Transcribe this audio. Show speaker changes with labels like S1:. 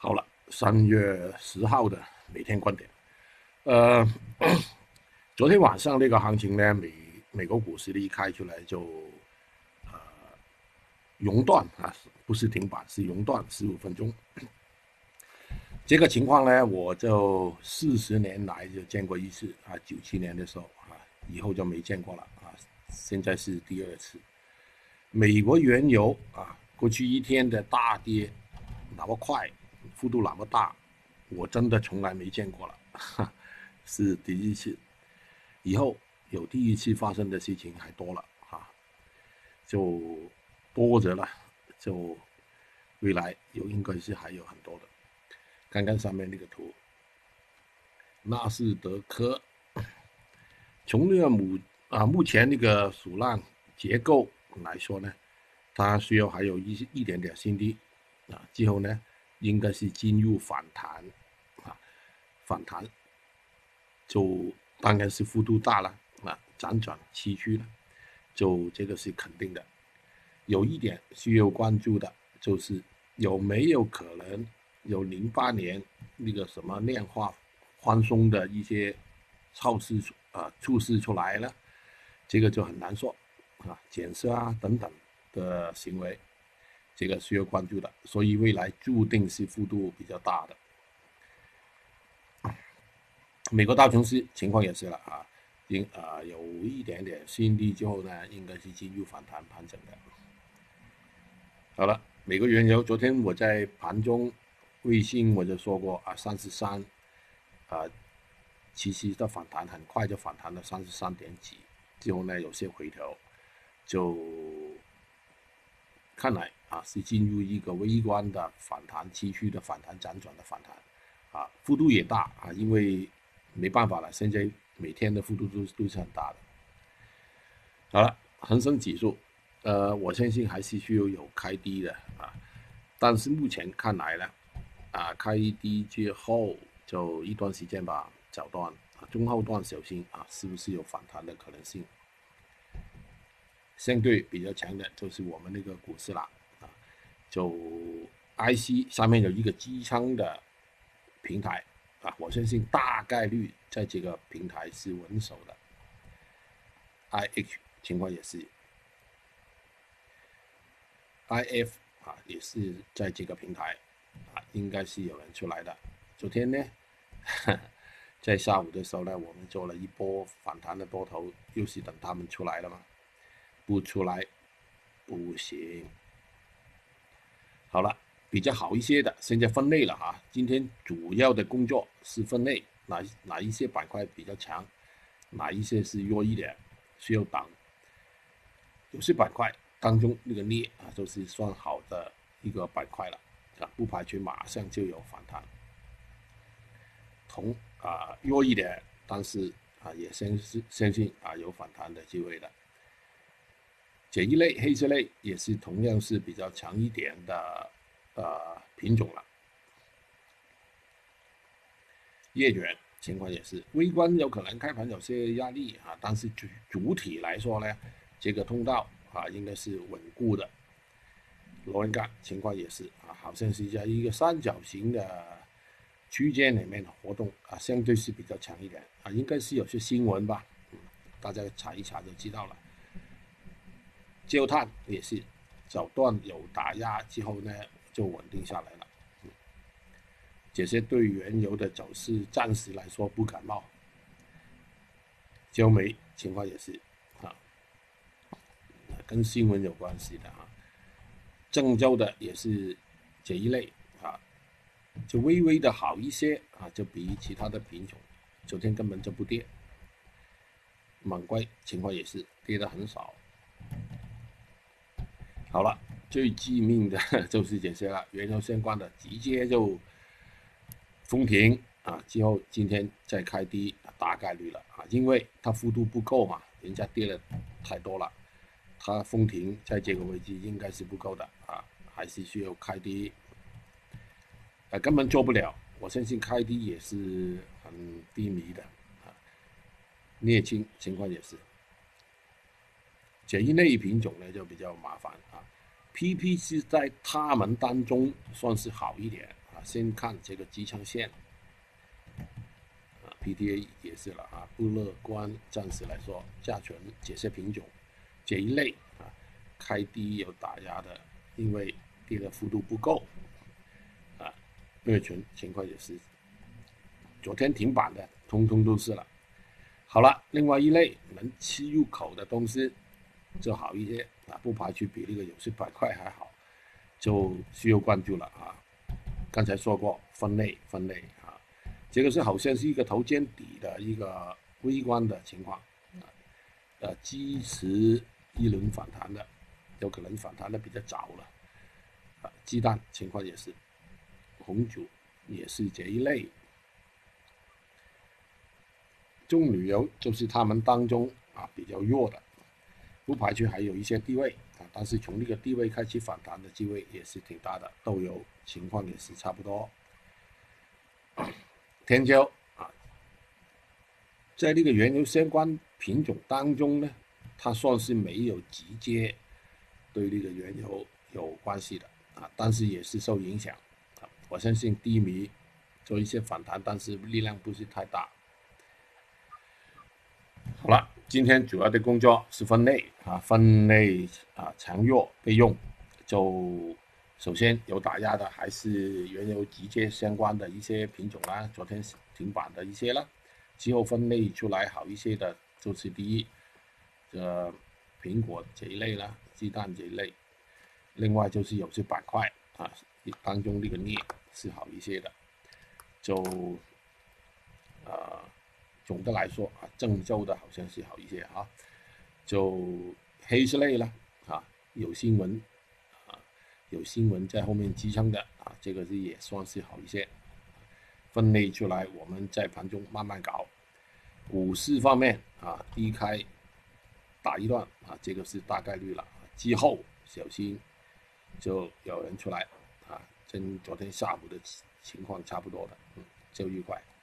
S1: 好了，三月十号的每天观点。呃，昨天晚上那个行情呢，美美国股市一开出来就呃熔断啊，不是停板，是熔断十五分钟。这个情况呢，我就四十年来就见过一次啊，九七年的时候啊，以后就没见过了啊，现在是第二次。美国原油啊，过去一天的大跌那么快。幅度那么大，我真的从来没见过了，是第一次。以后有第一次发生的事情还多了啊，就多着了，就未来有应该是还有很多的。看看上面那个图，纳斯德克从那个目啊目前那个数浪结构来说呢，它需要还有一一点点新低啊，之后呢。应该是进入反弹，啊，反弹就当然是幅度大了，啊，辗转崎岖了，就这个是肯定的。有一点需要关注的，就是有没有可能有零八年那个什么量化宽松的一些措施啊措施出来了，这个就很难说，啊，减息啊等等的行为。这个需要关注的，所以未来注定是幅度比较大的。美国大熊市情况也是了啊，应啊有一点点新低之后呢，应该是进入反弹盘整的。好了，美国原油昨天我在盘中微信我就说过啊，三十三啊，其实的反弹很快就反弹了三十三点几，之后呢有些回调，就看来。啊，是进入一个微观的反弹，继续的反弹，辗转的反弹，啊，幅度也大啊，因为没办法了，现在每天的幅度都都是很大的。好了，恒生指数，呃，我相信还是需要有开低的啊，但是目前看来呢，啊，开低之后就一段时间吧，小段啊，中后段小心啊，是不是有反弹的可能性？相对比较强的就是我们那个股市了。就 IC 上面有一个机仓的平台啊，我相信大概率在这个平台是稳守的。IH 情况也是，IF 啊也是在这个平台啊，应该是有人出来的。昨天呢，在下午的时候呢，我们做了一波反弹的多头，又是等他们出来了嘛，不出来不行。好了，比较好一些的，现在分类了哈。今天主要的工作是分类哪哪一些板块比较强，哪一些是弱一点，需要等。有些板块当中那个镍啊，都是算好的一个板块了啊，不排除马上就有反弹。铜啊弱一点，但是啊也相信相信啊有反弹的机会的。这一类黑色类也是同样是比较强一点的呃品种了。叶卷情况也是微观有可能开盘有些压力啊，但是主主体来说呢，这个通道啊应该是稳固的。螺纹钢情况也是啊，好像是在一个三角形的区间里面的活动啊，相对是比较强一点啊，应该是有些新闻吧，大家查一查就知道了。焦炭也是早段有打压之后呢，就稳定下来了。这些对原油的走势暂时来说不感冒。焦煤情况也是啊，跟新闻有关系的啊。郑州的也是这一类啊，就微微的好一些啊，就比其他的品种，昨天根本就不跌。猛硅情况也是跌的很少。好了，最致命的就是这些了，原油相关的直接就封停啊，之后今天再开低，大概率了啊，因为它幅度不够嘛，人家跌了太多了，它封停在这个位置应该是不够的啊，还是需要开低，啊，根本做不了，我相信开低也是很低迷的啊，镍氢情况也是。这一类品种呢就比较麻烦啊，PP 是在他们当中算是好一点啊，先看这个支撑线，啊，PTA 也是了啊，不乐观，暂时来说，价权这些品种这一类啊，开低有打压的，因为跌的幅度不够，啊，月权情况也是，昨天停板的，通通都是了。好了，另外一类能吃入口的东西就好一些啊，不排除比那个有些板块还好，就需要关注了啊。刚才说过分类分类啊，这个是好像是一个头肩底的一个微观的情况啊，呃，支持一轮反弹的，有可能反弹的比较早了啊。鸡蛋情况也是，红酒也是这一类，中旅游就是他们当中啊比较弱的，不排除还有一些低位。啊，但是从那个低位开始反弹的机会也是挺大的，豆油情况也是差不多。天椒啊，在那个原油相关品种当中呢，它算是没有直接对那个原油有关系的啊，但是也是受影响啊。我相信低迷做一些反弹，但是力量不是太大。好了。今天主要的工作是分类啊，分类啊，强弱备用。就首先有打压的还是原油直接相关的一些品种啦，昨天停板的一些了。之后分类出来好一些的，就是第一，这苹果这一类啦，鸡蛋这一类。另外就是有些板块啊，当中那个镍是好一些的，就啊。总的来说啊，郑州的好像是好一些啊，就黑色类了啊，有新闻啊，有新闻在后面支撑的啊，这个是也算是好一些。分类出来，我们在盘中慢慢搞。股市方面啊，低开打一段啊，这个是大概率了。之后小心就有人出来啊，跟昨天下午的情况差不多的，嗯，就愉快。